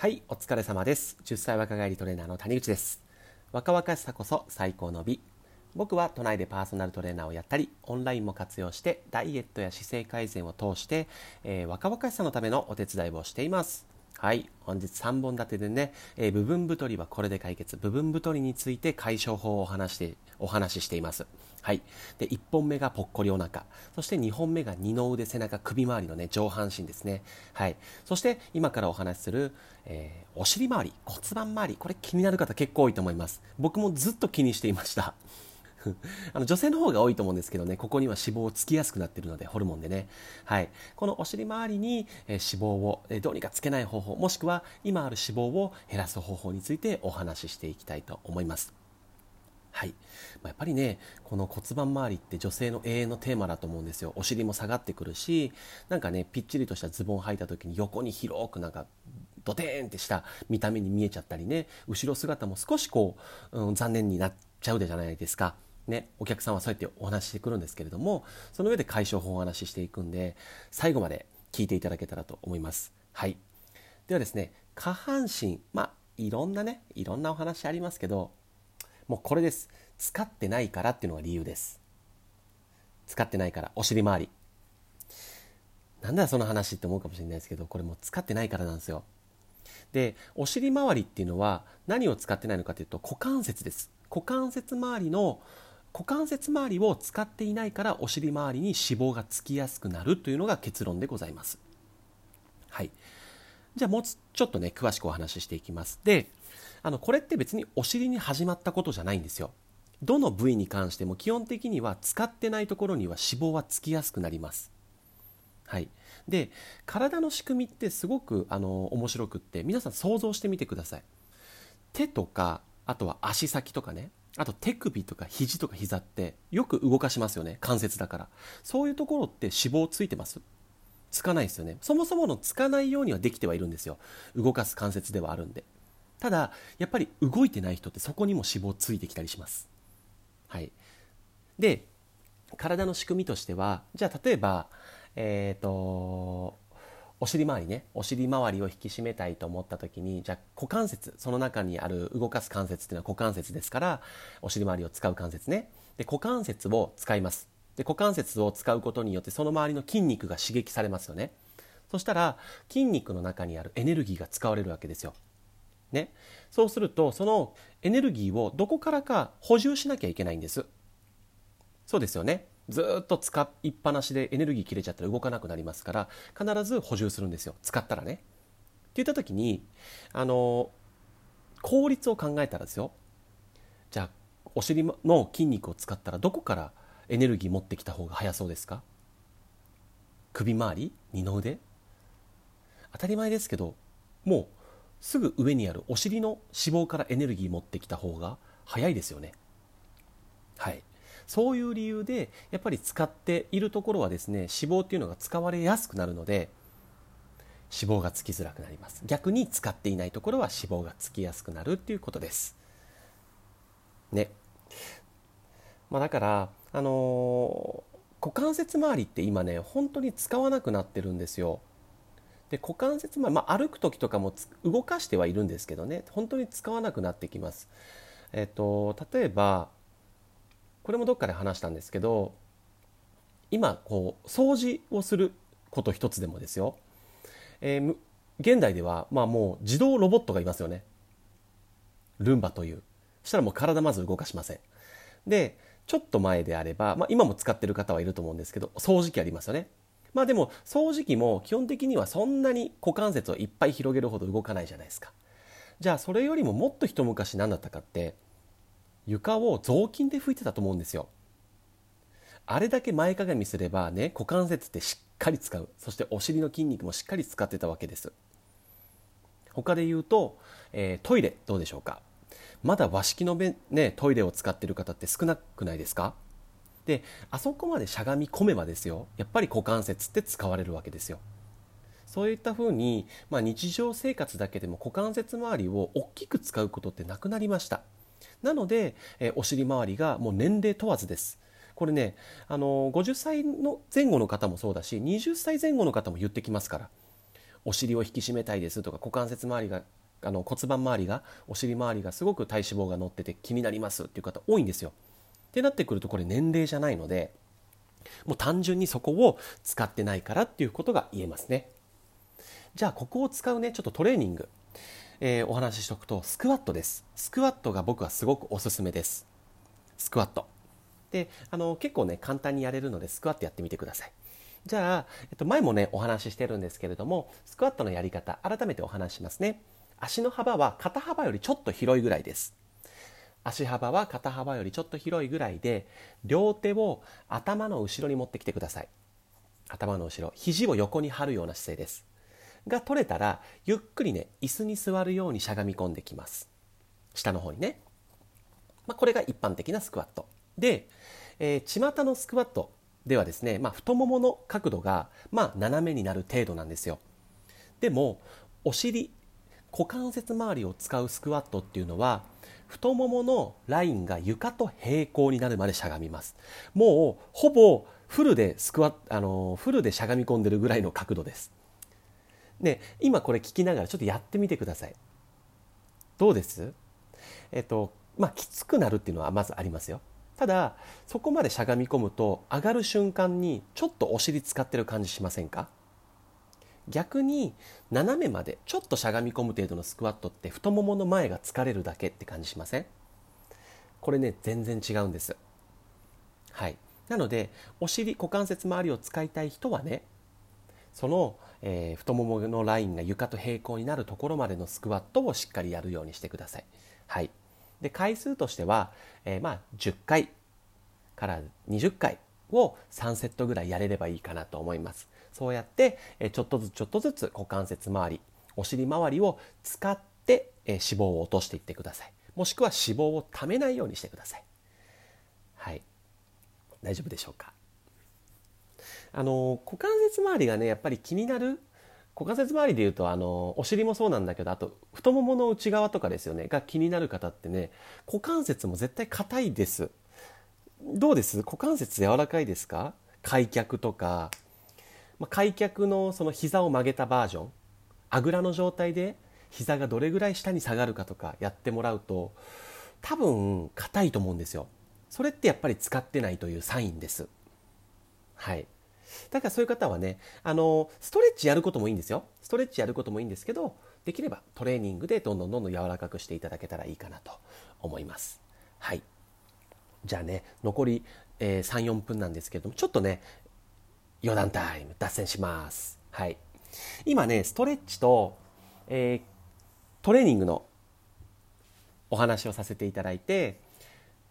はい、お疲れ様です。10歳若返りトレーナーの谷口です。若々しさこそ最高の美。僕は都内でパーソナルトレーナーをやったり、オンラインも活用して、ダイエットや姿勢改善を通して、えー若々しさのためのお手伝いをしています。はい、本日3本立てでね、えー部分太りはこれで解決。部分太りについて解消法をお話して、お話ししています。はい。で、1本目がぽっこりお腹。そして2本目が二の腕、背中、首周りのね、上半身ですね。はい。そして、今からお話しする、えーお尻周り、骨盤周り。これ気になる方結構多いと思います。僕もずっと気にしていました。あの女性の方が多いと思うんですけどね、ここには脂肪をつきやすくなっているので、ホルモンでね。はい。このお尻周りに、え脂肪を、えどうにかつけない方法、もしくは今ある脂肪を減らす方法についてお話ししていきたいと思います。はい、まあやっぱりねこの骨盤周りって女性の永遠のテーマだと思うんですよお尻も下がってくるしなんかねぴっちりとしたズボンを履いた時に横に広くなんかドテーンってした見た目に見えちゃったりね後ろ姿も少しこう、うん、残念になっちゃうじゃないですか。ね、お客さんはそうやってお話ししてくるんですけれどもその上で解消法をお話ししていくんで最後まで聞いていただけたらと思います。はい、ではですね下半身まあいろんなねいろんなお話ありますけどもうこれです。使ってないからっていうのが理由です。使ってないからお尻周り。なんだよその話って思うかもしれないですけどこれもう使ってないからなんですよ。でお尻周りっていうのは何を使ってないのかというと股関節です。股関節周りの股関節周りを使っていないからお尻周りに脂肪がつきやすくなるというのが結論でございます。はい。じゃあもうちょっとね詳しくお話ししていきます。であのこれって別にお尻に始まったことじゃないんですよ。どの部位に関しても基本的には使ってないところには脂肪はつきやすくなります。はい、で体の仕組みってすごくあの面白くって皆さん想像してみてください。手とかあとは足先とかね。あと手首とか肘とか膝ってよく動かしますよね。関節だから。そういうところって脂肪ついてます。つかないですよね。そもそものつかないようにはできてはいるんですよ。動かす関節ではあるんで。ただやっぱり動いてない人ってそこにも脂肪ついてきたりします。はい。で体の仕組みとしてはじゃあ例えばえっ、とお尻周りねお尻周りを引き締めたいと思った時にじゃあ股関節その中にある動かす関節っていうのは股関節ですからお尻周りを使う関節ね。で股関節を使います。で股関節を使うことによってその周りの筋肉が刺激されますよね。そしたら筋肉の中にあるエネルギーが使われるわけですよ。ね、そうするとそのエネルギーをどこからか補充しなきゃいけないんです。そうですよね。ずっと使いっぱなしでエネルギー切れちゃったら動かなくなりますから必ず補充するんですよ。使ったらね。って言った時にあの効率を考えたらですよ。じゃあお尻の筋肉を使ったらどこからエネルギー持ってきた方が早そうですか？首周り？二の腕？当たり前ですけどもうすぐ上にあるお尻の脂肪からエネルギー持ってきた方が早いですよね。はい。そういう理由でやっぱり使っているところはですね脂肪っていうのが使われやすくなるので脂肪がつきづらくなります。逆に使っていないところは脂肪がつきやすくなるっていうことです。ね。まあだからあのー股関節周りって今ね本当に使わなくなってるんですよ。で股関節周り、まあ、歩く時とかも動かしてはいるんですけどね本当に使わなくなってきます。えっと例えばこれもどっかで話したんですけど今こう掃除をすること一つでもですよ、えー現代ではまあもう自動ロボットがいますよね。ルンバという。そしたらもう体まず動かしません。でちょっと前であれば、まあ、今も使ってる方はいると思うんですけど掃除機ありますよね。まあでも掃除機も基本的にはそんなに股関節をいっぱい広げるほど動かないじゃないですか。じゃあそれよりももっと一昔何だったかって床を雑巾で拭いてたと思うんですよ。あれだけ前かがみすればね股関節ってしっかり使う。そしてお尻の筋肉もしっかり使ってたわけです。他で言うと、えートイレどうでしょうか。まだ和式の、ね、トイレを使ってる方って少なくないですか？であそこまでしゃがみ込めばですよ。やっぱり股関節って使われるわけですよ。そういったふうに、まあ、日常生活だけでも股関節周りを大きく使うことってなくなりました。なので、えお尻周りがもう年齢問わずですこれね、あの50歳の前後の方もそうだし20歳前後の方も言ってきますからお尻を引き締めたいですとか股関節周りがあの骨盤周りがお尻周りがすごく体脂肪が乗ってて気になりますっていう方多いんですよ。ってなってくるとこれ年齢じゃないのでもう単純にそこを使ってないからっていうことが言えますね。じゃあここを使うねちょっとトレーニング、えー、お話ししておくとスクワットです。スクワットが僕はすごくおすすめです。スクワット。であの結構ね簡単にやれるのでスクワットやってみてください。じゃあ、えっと、前もねお話ししてるんですけれどもスクワットのやり方改めてお話しますね。足の幅は肩幅よりちょっと広いぐらいです。足幅は肩幅よりちょっと広いぐらいで両手を頭の後ろに持ってきてください頭の後ろ肘を横に張るような姿勢ですが取れたらゆっくりね椅子に座るようにしゃがみ込んできます。下の方にね、まあ、これが一般的なスクワット。で、えー、巷のスクワットではですね、まあ、太ももの角度が、まあ、斜めになる程度なんですよ。でもお尻股関節周りを使うスクワットっていうのは太もものラインが床と平行になるまでしゃがみます。もうほぼフルでスクワあのフルでしゃがみ込んでるぐらいの角度です。で今これ聞きながらちょっとやってみてください。どうです？えっとまあきつくなるっていうのはまずありますよ。ただそこまでしゃがみ込むと上がる瞬間にちょっとお尻使ってる感じしませんか？逆に斜めまでちょっとしゃがみ込む程度のスクワットって太ももの前が疲れるだけって感じしません？これね全然違うんです。はい。なのでお尻股関節周りを使いたい人はねその、えー、太もものラインが床と平行になるところまでのスクワットをしっかりやるようにしてください。はい。で回数としては、えー、まあ10回から20回を3セットぐらいやれればいいかなと思います。そうやってえちょっとずつちょっとずつ股関節周りお尻周りを使ってえ脂肪を落としていってください。もしくは脂肪をためないようにしてください。はい。大丈夫でしょうか？あの股関節周りがねやっぱり気になる股関節周りでいうとあのお尻もそうなんだけどあと太ももの内側とかですよねが気になる方ってね股関節も絶対硬いです。どうです？股関節柔らかいですか？開脚とか。まあ、開脚のその膝を曲げたバージョン。あぐらの状態で膝がどれぐらい下に下がるかとかやってもらうと多分硬いと思うんですよ。それってやっぱり使ってないというサインです。はい。だからそういう方はねあのストレッチやることもいいんですよストレッチやることもいいんですけどできればトレーニングでどんどんどんどん柔らかくしていただけたらいいかなと思いますはいじゃあね残り、えー、34分なんですけどもちょっとね余談タイム脱線します。はい。今ね、ストレッチと、えー、トレーニングのお話をさせていただいて、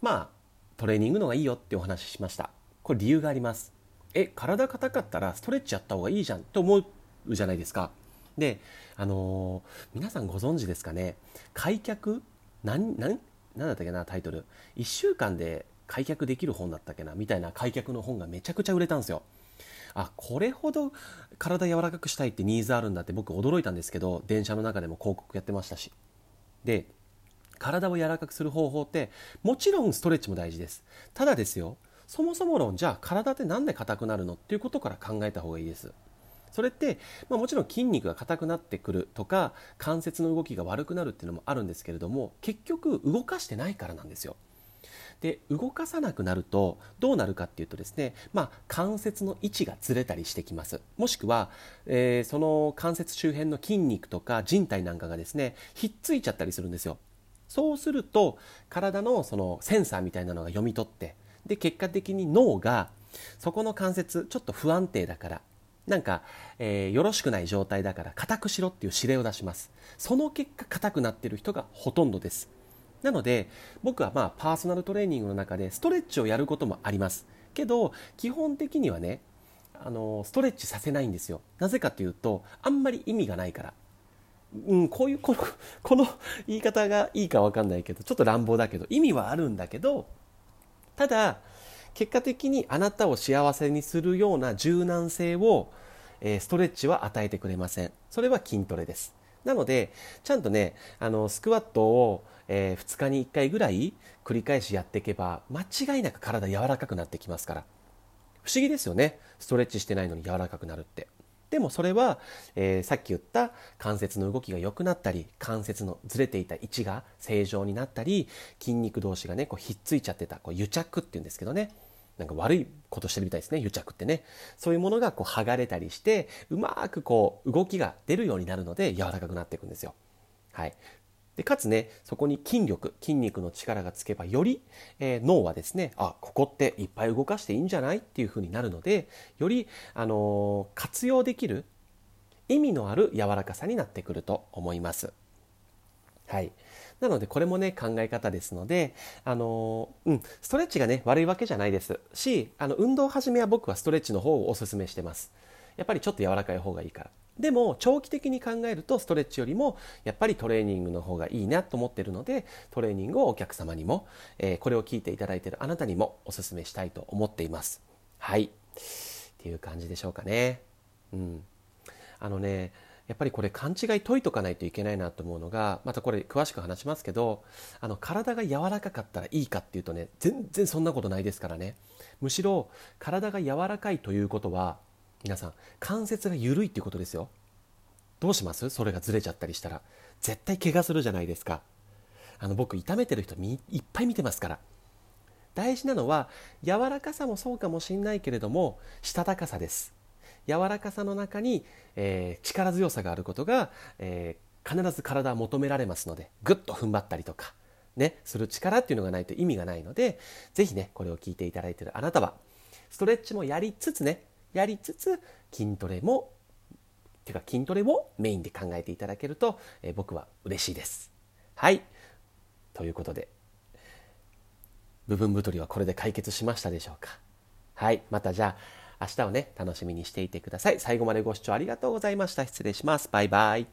まあ、トレーニングのがいいよってお話ししました。これ理由があります。え、体硬かったらストレッチやった方がいいじゃんって思うじゃないですか。で、あのー、皆さんご存知ですかね、開脚、なん、なん、なんだったっけな、タイトル。1週間で開脚できる本だったっけな、みたいな開脚の本がめちゃくちゃ売れたんですよ。あこれほど体柔らかくしたいってニーズあるんだって僕驚いたんですけど電車の中でも広告やってましたしで体を柔らかくする方法ってもちろんストレッチも大事ですただですよそもそも論じゃあ体って何で硬くなるのっていうことから考えた方がいいです。それって、まあ、もちろん筋肉が硬くなってくるとか関節の動きが悪くなるっていうのもあるんですけれども結局動かしてないからなんですよ。で動かさなくなるとどうなるかっていうとですね、まあ、関節の位置がずれたりしてきます。もしくは、えー、その関節周辺の筋肉とか人体なんかがですねひっついちゃったりするんですよ。そうすると体のそのセンサーみたいなのが読み取ってで結果的に脳がそこの関節ちょっと不安定だからなんか、えー、よろしくない状態だから硬くしろっていう指令を出します。その結果硬くなってる人がほとんどです。なので僕はまあパーソナルトレーニングの中でストレッチをやることもあります。けど基本的にはねあのストレッチさせないんですよ。なぜかというとあんまり意味がないから。うん、こういうこのこの言い方がいいか分かんないけどちょっと乱暴だけど意味はあるんだけどただ結果的にあなたを幸せにするような柔軟性を、えー、ストレッチは与えてくれません。それは筋トレです。なのでちゃんとねあのスクワットをえー、2日に1回ぐらい繰り返しやっていけば間違いなく体柔らかくなってきますから。不思議ですよね。ストレッチしてないのに柔らかくなるって。でもそれは、えー、さっき言った関節の動きが良くなったり関節のずれていた位置が正常になったり筋肉同士がねこうひっついちゃってたこう癒着っていうんですけどね。なんか悪いことしてるみたいですね癒着ってね。そういうものがこう剥がれたりしてうまくこう動きが出るようになるので柔らかくなっていくんですよ。はい、でかつねそこに筋力筋肉の力がつけばより、えー、脳はですねあここっていっぱい動かしていいんじゃない？っていうふうになるのでより、あのー、活用できる意味のある柔らかさになってくると思います。はい、なのでこれもね考え方ですので、あのー、うん、ストレッチがね悪いわけじゃないですしあの運動始めは僕はストレッチの方をおすすめしてます。やっぱりちょっと柔らかい方がいいから。でも長期的に考えるとストレッチよりもやっぱりトレーニングの方がいいなと思っているのでトレーニングをお客様にも、えー、これを聞いていただいているあなたにもお勧めしたいと思っています。はい。っていう感じでしょうかね。うん。あのねやっぱりこれ勘違い解いとかないといけないなと思うのがまたこれ詳しく話しますけどあの体が柔らかかったらいいかっていうとね全然そんなことないですからね。むしろ体が柔らかいということは皆さん関節が緩いっていうことですよ。どうします？それがずれちゃったりしたら。絶対怪我するじゃないですか。あの僕痛めてる人いっぱい見てますから。大事なのは柔らかさもそうかもしれないけれどもしたたかさです。柔らかさの中に、えー、力強さがあることが、えー、必ず体は求められますのでぐっと踏ん張ったりとかねする力っていうのがないと意味がないのでぜひねこれを聞いていただいているあなたはストレッチもやりつつねやりつつ筋トレもてか筋トレをメインで考えていただけると、えー、僕は嬉しいです。はい。ということで部分太りはこれで解決しましたでしょうか？はい。またじゃあ明日をね楽しみにしていてください。最後までご視聴ありがとうございました。失礼します。バイバイ。